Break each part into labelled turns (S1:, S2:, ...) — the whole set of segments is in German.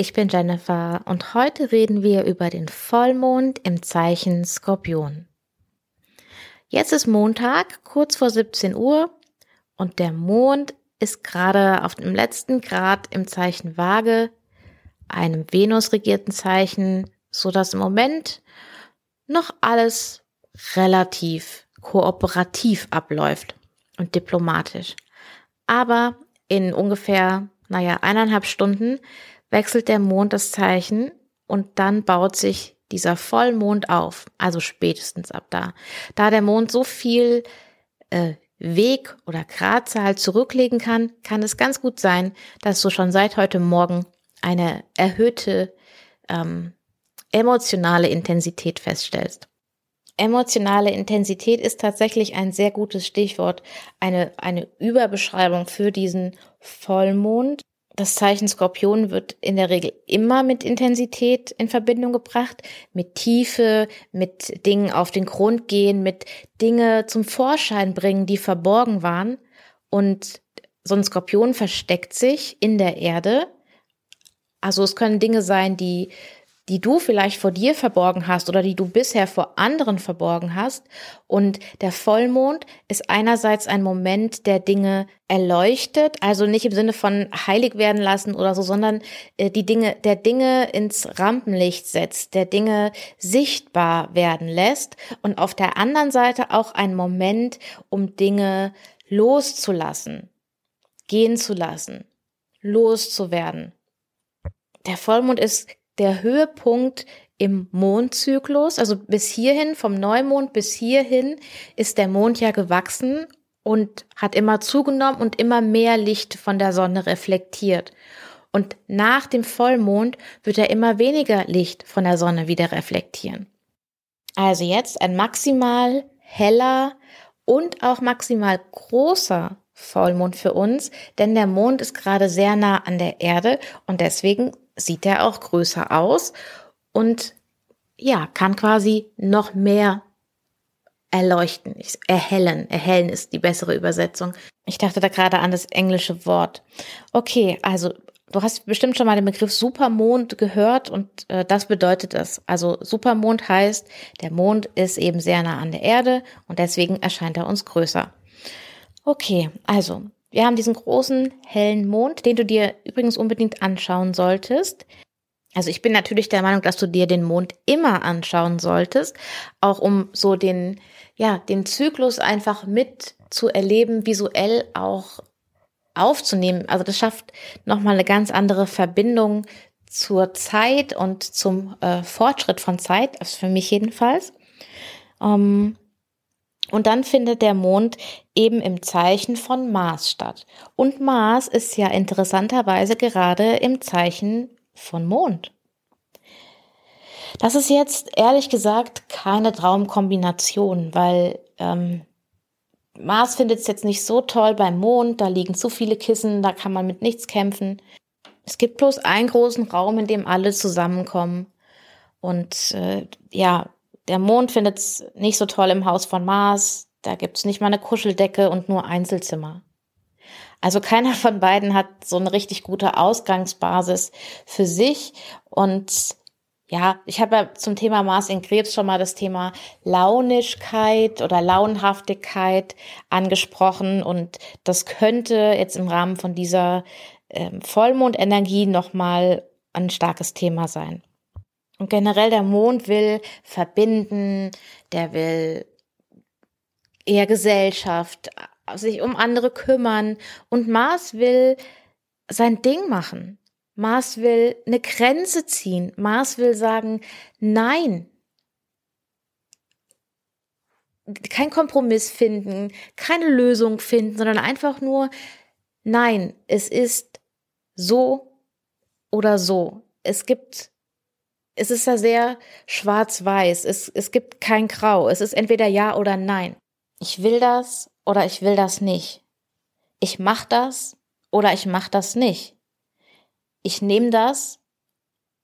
S1: ich bin Jennifer und heute reden wir über den Vollmond im Zeichen Skorpion. Jetzt ist Montag, kurz vor 17 Uhr und der Mond ist gerade auf dem letzten Grad im Zeichen Waage, einem Venus-regierten Zeichen, so dass im Moment noch alles relativ kooperativ abläuft und diplomatisch. Aber in ungefähr, naja, eineinhalb Stunden wechselt der Mond das Zeichen und dann baut sich dieser Vollmond auf, also spätestens ab da. Da der Mond so viel äh, Weg oder Gradzahl zurücklegen kann, kann es ganz gut sein, dass du schon seit heute Morgen eine erhöhte ähm, emotionale Intensität feststellst. Emotionale Intensität ist tatsächlich ein sehr gutes Stichwort, eine, eine Überbeschreibung für diesen Vollmond. Das Zeichen Skorpion wird in der Regel immer mit Intensität in Verbindung gebracht, mit Tiefe, mit Dingen auf den Grund gehen, mit Dinge zum Vorschein bringen, die verborgen waren. Und so ein Skorpion versteckt sich in der Erde. Also es können Dinge sein, die die du vielleicht vor dir verborgen hast oder die du bisher vor anderen verborgen hast. Und der Vollmond ist einerseits ein Moment, der Dinge erleuchtet, also nicht im Sinne von heilig werden lassen oder so, sondern äh, die Dinge, der Dinge ins Rampenlicht setzt, der Dinge sichtbar werden lässt. Und auf der anderen Seite auch ein Moment, um Dinge loszulassen, gehen zu lassen, loszuwerden. Der Vollmond ist der Höhepunkt im Mondzyklus, also bis hierhin, vom Neumond bis hierhin, ist der Mond ja gewachsen und hat immer zugenommen und immer mehr Licht von der Sonne reflektiert. Und nach dem Vollmond wird er immer weniger Licht von der Sonne wieder reflektieren. Also jetzt ein maximal heller und auch maximal großer Vollmond für uns, denn der Mond ist gerade sehr nah an der Erde und deswegen sieht er auch größer aus und ja, kann quasi noch mehr erleuchten, erhellen. Erhellen ist die bessere Übersetzung. Ich dachte da gerade an das englische Wort. Okay, also du hast bestimmt schon mal den Begriff Supermond gehört und äh, das bedeutet es. Also Supermond heißt, der Mond ist eben sehr nah an der Erde und deswegen erscheint er uns größer. Okay, also wir haben diesen großen hellen Mond, den du dir übrigens unbedingt anschauen solltest. Also ich bin natürlich der Meinung, dass du dir den Mond immer anschauen solltest, auch um so den, ja, den Zyklus einfach mit zu erleben, visuell auch aufzunehmen. Also das schafft nochmal eine ganz andere Verbindung zur Zeit und zum äh, Fortschritt von Zeit, also für mich jedenfalls. Ähm, und dann findet der Mond eben im Zeichen von Mars statt. Und Mars ist ja interessanterweise gerade im Zeichen von Mond. Das ist jetzt ehrlich gesagt keine Traumkombination, weil ähm, Mars findet es jetzt nicht so toll beim Mond, da liegen zu viele Kissen, da kann man mit nichts kämpfen. Es gibt bloß einen großen Raum, in dem alle zusammenkommen. Und äh, ja, der Mond findet es nicht so toll im Haus von Mars. Da gibt's nicht mal eine Kuscheldecke und nur Einzelzimmer. Also keiner von beiden hat so eine richtig gute Ausgangsbasis für sich. Und ja, ich habe ja zum Thema Mars in Krebs schon mal das Thema Launischkeit oder Launhaftigkeit angesprochen. Und das könnte jetzt im Rahmen von dieser ähm, Vollmondenergie nochmal ein starkes Thema sein. Und generell der Mond will verbinden, der will eher Gesellschaft, sich um andere kümmern. Und Mars will sein Ding machen. Mars will eine Grenze ziehen. Mars will sagen, nein. Kein Kompromiss finden, keine Lösung finden, sondern einfach nur, nein, es ist so oder so. Es gibt es ist ja sehr schwarz-weiß. Es, es gibt kein Grau. Es ist entweder ja oder nein. Ich will das oder ich will das nicht. Ich mach das oder ich mach das nicht. Ich nehme das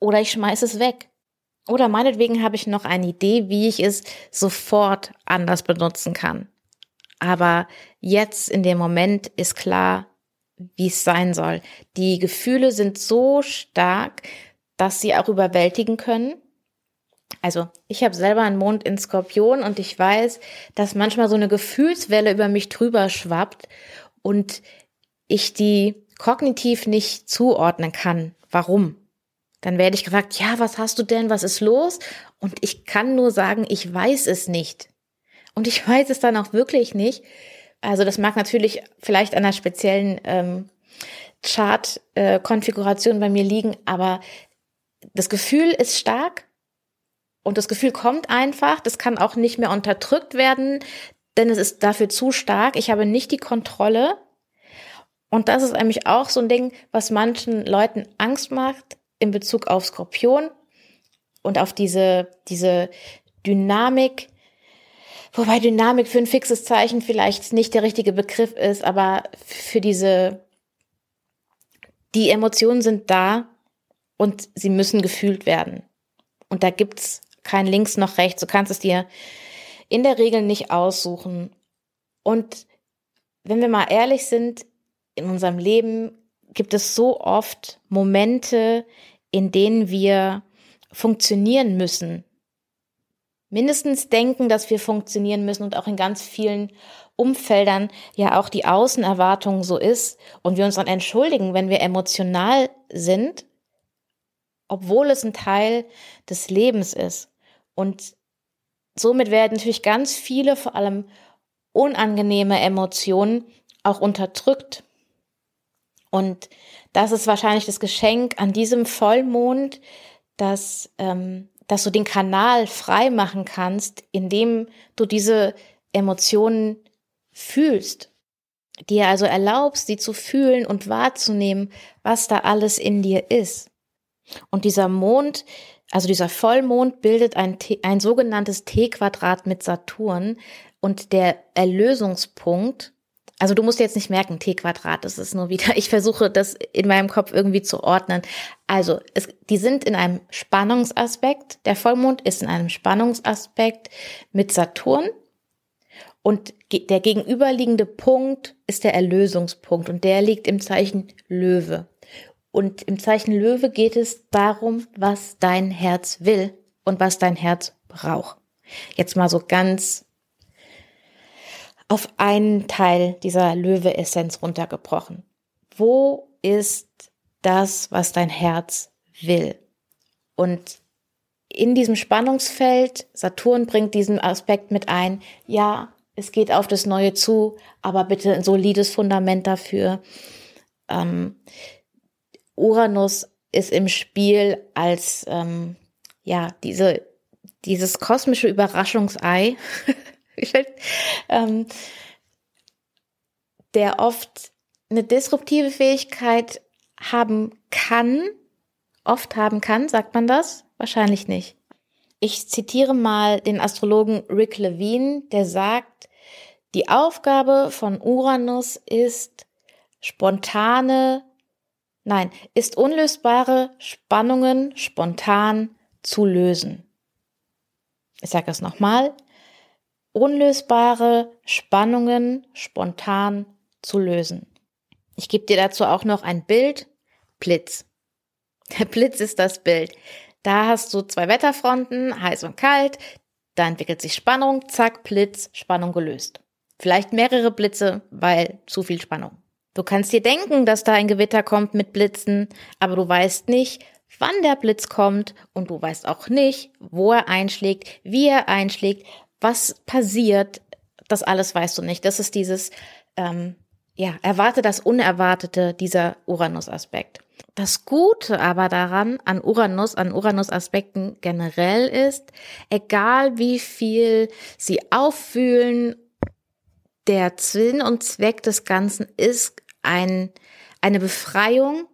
S1: oder ich schmeiß es weg. Oder meinetwegen habe ich noch eine Idee, wie ich es sofort anders benutzen kann. Aber jetzt in dem Moment ist klar, wie es sein soll. Die Gefühle sind so stark, dass sie auch überwältigen können. Also ich habe selber einen Mond in Skorpion und ich weiß, dass manchmal so eine Gefühlswelle über mich drüber schwappt und ich die kognitiv nicht zuordnen kann. Warum? Dann werde ich gefragt, ja, was hast du denn, was ist los? Und ich kann nur sagen, ich weiß es nicht. Und ich weiß es dann auch wirklich nicht. Also das mag natürlich vielleicht an einer speziellen ähm, Chart-Konfiguration äh, bei mir liegen, aber das Gefühl ist stark und das Gefühl kommt einfach. Das kann auch nicht mehr unterdrückt werden, denn es ist dafür zu stark. Ich habe nicht die Kontrolle. Und das ist nämlich auch so ein Ding, was manchen Leuten Angst macht in Bezug auf Skorpion und auf diese, diese Dynamik, Wobei Dynamik für ein fixes Zeichen vielleicht nicht der richtige Begriff ist, aber für diese, die Emotionen sind da und sie müssen gefühlt werden. Und da gibt's kein links noch rechts. Du kannst es dir in der Regel nicht aussuchen. Und wenn wir mal ehrlich sind, in unserem Leben gibt es so oft Momente, in denen wir funktionieren müssen, mindestens denken, dass wir funktionieren müssen und auch in ganz vielen Umfeldern ja auch die Außenerwartung so ist und wir uns dann entschuldigen, wenn wir emotional sind, obwohl es ein Teil des Lebens ist. Und somit werden natürlich ganz viele, vor allem unangenehme Emotionen auch unterdrückt. Und das ist wahrscheinlich das Geschenk an diesem Vollmond, dass ähm, dass du den Kanal frei machen kannst, indem du diese Emotionen fühlst, dir also erlaubst, sie zu fühlen und wahrzunehmen, was da alles in dir ist. Und dieser Mond, also dieser Vollmond bildet ein, ein sogenanntes T-Quadrat mit Saturn und der Erlösungspunkt also du musst jetzt nicht merken, T Quadrat, das ist nur wieder, ich versuche das in meinem Kopf irgendwie zu ordnen. Also, es, die sind in einem Spannungsaspekt, der Vollmond ist in einem Spannungsaspekt mit Saturn und der gegenüberliegende Punkt ist der Erlösungspunkt und der liegt im Zeichen Löwe. Und im Zeichen Löwe geht es darum, was dein Herz will und was dein Herz braucht. Jetzt mal so ganz auf einen Teil dieser Löwe-Essenz runtergebrochen. Wo ist das, was dein Herz will? Und in diesem Spannungsfeld, Saturn bringt diesen Aspekt mit ein, ja, es geht auf das Neue zu, aber bitte ein solides Fundament dafür. Ähm, Uranus ist im Spiel als ähm, ja diese dieses kosmische Überraschungsei, ähm, der oft eine disruptive Fähigkeit haben kann, oft haben kann, sagt man das? Wahrscheinlich nicht. Ich zitiere mal den Astrologen Rick Levine, der sagt, die Aufgabe von Uranus ist spontane, nein, ist unlösbare Spannungen spontan zu lösen. Ich sage es nochmal unlösbare Spannungen spontan zu lösen. Ich gebe dir dazu auch noch ein Bild. Blitz. Der Blitz ist das Bild. Da hast du zwei Wetterfronten, heiß und kalt. Da entwickelt sich Spannung, zack, Blitz, Spannung gelöst. Vielleicht mehrere Blitze, weil zu viel Spannung. Du kannst dir denken, dass da ein Gewitter kommt mit Blitzen, aber du weißt nicht, wann der Blitz kommt und du weißt auch nicht, wo er einschlägt, wie er einschlägt, was passiert, das alles weißt du nicht. Das ist dieses, ähm, ja, erwarte das Unerwartete, dieser Uranus-Aspekt. Das Gute aber daran, an Uranus, an Uranus-Aspekten generell ist, egal wie viel sie auffühlen, der Sinn und Zweck des Ganzen ist ein, eine Befreiung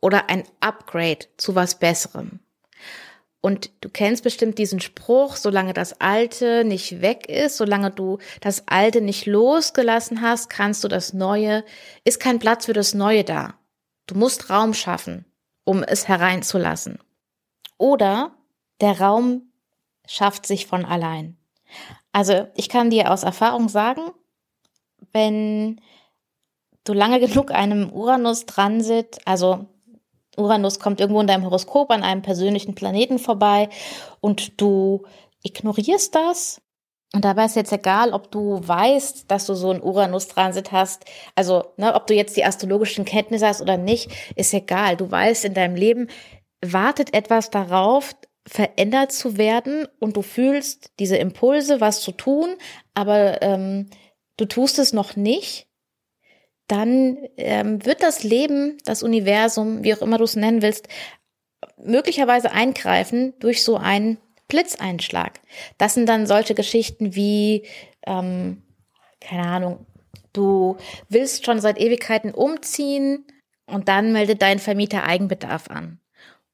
S1: oder ein Upgrade zu was Besserem. Und du kennst bestimmt diesen Spruch, solange das Alte nicht weg ist, solange du das Alte nicht losgelassen hast, kannst du das Neue, ist kein Platz für das Neue da. Du musst Raum schaffen, um es hereinzulassen. Oder der Raum schafft sich von allein. Also ich kann dir aus Erfahrung sagen, wenn du lange genug einem Uranus-Transit, also Uranus kommt irgendwo in deinem Horoskop an einem persönlichen Planeten vorbei und du ignorierst das. Und dabei ist jetzt egal, ob du weißt, dass du so einen Uranus-Transit hast. Also, ne, ob du jetzt die astrologischen Kenntnisse hast oder nicht, ist egal. Du weißt, in deinem Leben wartet etwas darauf, verändert zu werden und du fühlst diese Impulse, was zu tun, aber ähm, du tust es noch nicht dann ähm, wird das Leben, das Universum, wie auch immer du es nennen willst, möglicherweise eingreifen durch so einen Blitzeinschlag. Das sind dann solche Geschichten wie, ähm, keine Ahnung, du willst schon seit Ewigkeiten umziehen und dann meldet dein Vermieter Eigenbedarf an.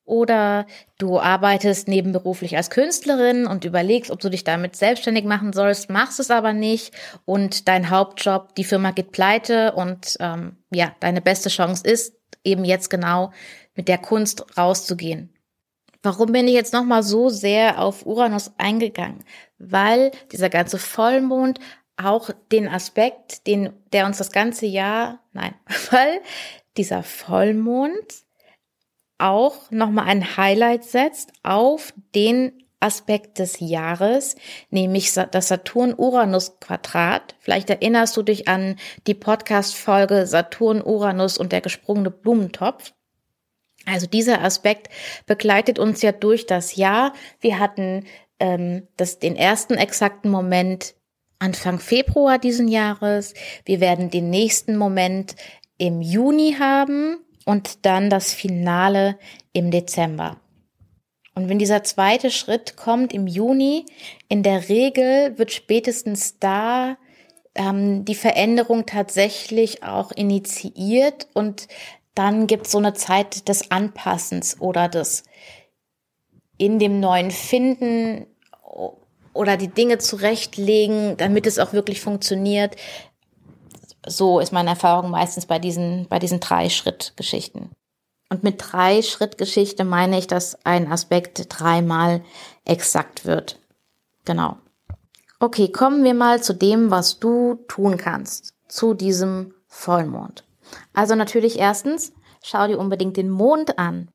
S1: Oder du arbeitest nebenberuflich als Künstlerin und überlegst, ob du dich damit selbstständig machen sollst, machst es aber nicht und dein Hauptjob, die Firma geht pleite und ähm, ja, deine beste Chance ist eben jetzt genau mit der Kunst rauszugehen. Warum bin ich jetzt nochmal so sehr auf Uranus eingegangen? Weil dieser ganze Vollmond auch den Aspekt, den, der uns das ganze Jahr, nein, weil dieser Vollmond auch nochmal ein Highlight setzt auf den Aspekt des Jahres, nämlich das Saturn-Uranus-Quadrat. Vielleicht erinnerst du dich an die Podcast-Folge Saturn-Uranus und der gesprungene Blumentopf. Also dieser Aspekt begleitet uns ja durch das Jahr. Wir hatten ähm, das, den ersten exakten Moment Anfang Februar diesen Jahres. Wir werden den nächsten Moment im Juni haben und dann das Finale im Dezember. Und wenn dieser zweite Schritt kommt im Juni, in der Regel wird spätestens da ähm, die Veränderung tatsächlich auch initiiert und dann gibt es so eine Zeit des Anpassens oder des in dem neuen Finden oder die Dinge zurechtlegen, damit es auch wirklich funktioniert. So ist meine Erfahrung meistens bei diesen, bei diesen drei Schrittgeschichten. Und mit drei Schrittgeschichte meine ich, dass ein Aspekt dreimal exakt wird. Genau. Okay, kommen wir mal zu dem, was du tun kannst zu diesem Vollmond. Also natürlich erstens, schau dir unbedingt den Mond an.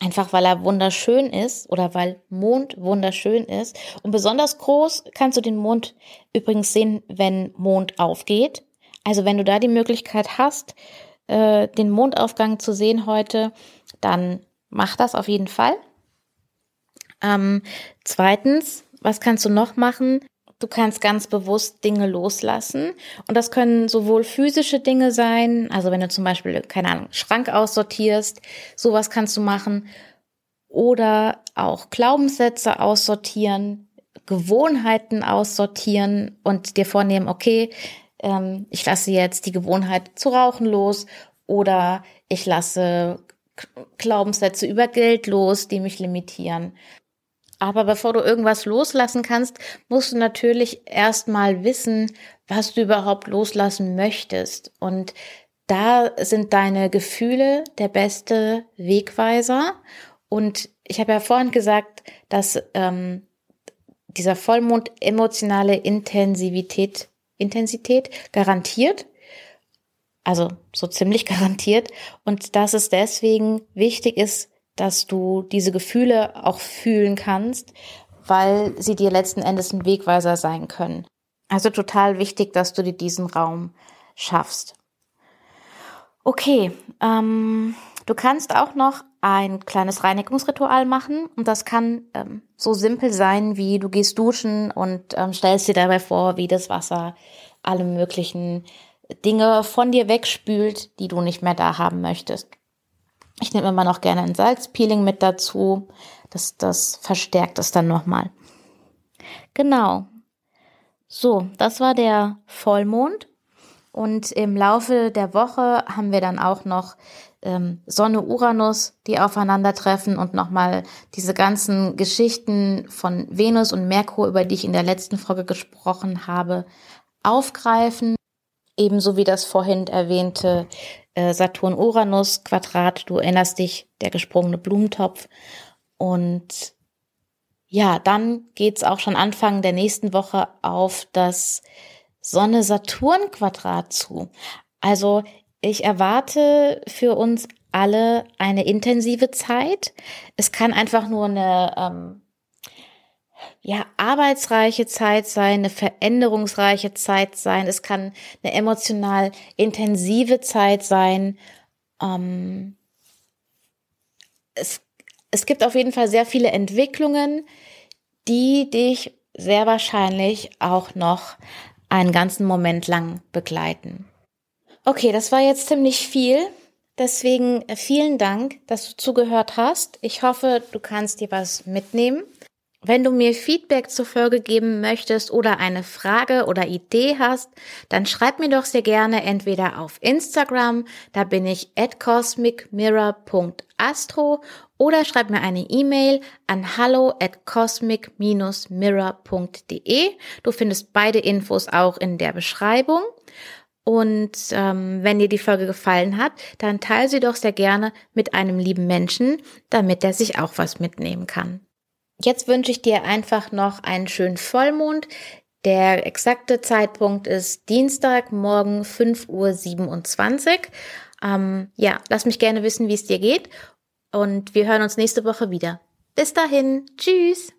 S1: Einfach weil er wunderschön ist oder weil Mond wunderschön ist. Und besonders groß kannst du den Mond übrigens sehen, wenn Mond aufgeht. Also wenn du da die Möglichkeit hast, äh, den Mondaufgang zu sehen heute, dann mach das auf jeden Fall. Ähm, zweitens, was kannst du noch machen? Du kannst ganz bewusst Dinge loslassen. Und das können sowohl physische Dinge sein, also wenn du zum Beispiel, keine Ahnung, Schrank aussortierst, sowas kannst du machen. Oder auch Glaubenssätze aussortieren, Gewohnheiten aussortieren und dir vornehmen, okay, ähm, ich lasse jetzt die Gewohnheit zu rauchen los oder ich lasse Glaubenssätze über Geld los, die mich limitieren. Aber bevor du irgendwas loslassen kannst, musst du natürlich erstmal wissen, was du überhaupt loslassen möchtest. Und da sind deine Gefühle der beste Wegweiser. Und ich habe ja vorhin gesagt, dass ähm, dieser Vollmond emotionale Intensivität Intensität garantiert. Also so ziemlich garantiert. Und dass es deswegen wichtig ist, dass du diese Gefühle auch fühlen kannst, weil sie dir letzten Endes ein Wegweiser sein können. Also total wichtig, dass du dir diesen Raum schaffst. Okay, ähm, du kannst auch noch ein kleines Reinigungsritual machen und das kann ähm, so simpel sein, wie du gehst duschen und ähm, stellst dir dabei vor, wie das Wasser alle möglichen Dinge von dir wegspült, die du nicht mehr da haben möchtest. Ich nehme immer noch gerne ein Salzpeeling mit dazu. Das, das verstärkt es dann nochmal. Genau. So, das war der Vollmond. Und im Laufe der Woche haben wir dann auch noch ähm, Sonne, Uranus, die aufeinandertreffen und nochmal diese ganzen Geschichten von Venus und Merkur, über die ich in der letzten Folge gesprochen habe, aufgreifen. Ebenso wie das vorhin erwähnte äh, Saturn-Uranus-Quadrat. Du erinnerst dich, der gesprungene Blumentopf. Und ja, dann geht's auch schon Anfang der nächsten Woche auf das Sonne-Saturn-Quadrat zu. Also ich erwarte für uns alle eine intensive Zeit. Es kann einfach nur eine ähm, ja, arbeitsreiche Zeit sein, eine veränderungsreiche Zeit sein. Es kann eine emotional intensive Zeit sein. Ähm, es, es gibt auf jeden Fall sehr viele Entwicklungen, die dich sehr wahrscheinlich auch noch einen ganzen Moment lang begleiten. Okay, das war jetzt ziemlich viel. Deswegen äh, vielen Dank, dass du zugehört hast. Ich hoffe, du kannst dir was mitnehmen. Wenn du mir Feedback zur Folge geben möchtest oder eine Frage oder Idee hast, dann schreib mir doch sehr gerne entweder auf Instagram, da bin ich at cosmicmirror.astro oder schreib mir eine E-Mail an hallo at cosmic-mirror.de. Du findest beide Infos auch in der Beschreibung. Und ähm, wenn dir die Folge gefallen hat, dann teile sie doch sehr gerne mit einem lieben Menschen, damit er sich auch was mitnehmen kann. Jetzt wünsche ich dir einfach noch einen schönen Vollmond. Der exakte Zeitpunkt ist Dienstag morgen 5.27 Uhr. Ähm, ja, lass mich gerne wissen, wie es dir geht. Und wir hören uns nächste Woche wieder. Bis dahin. Tschüss.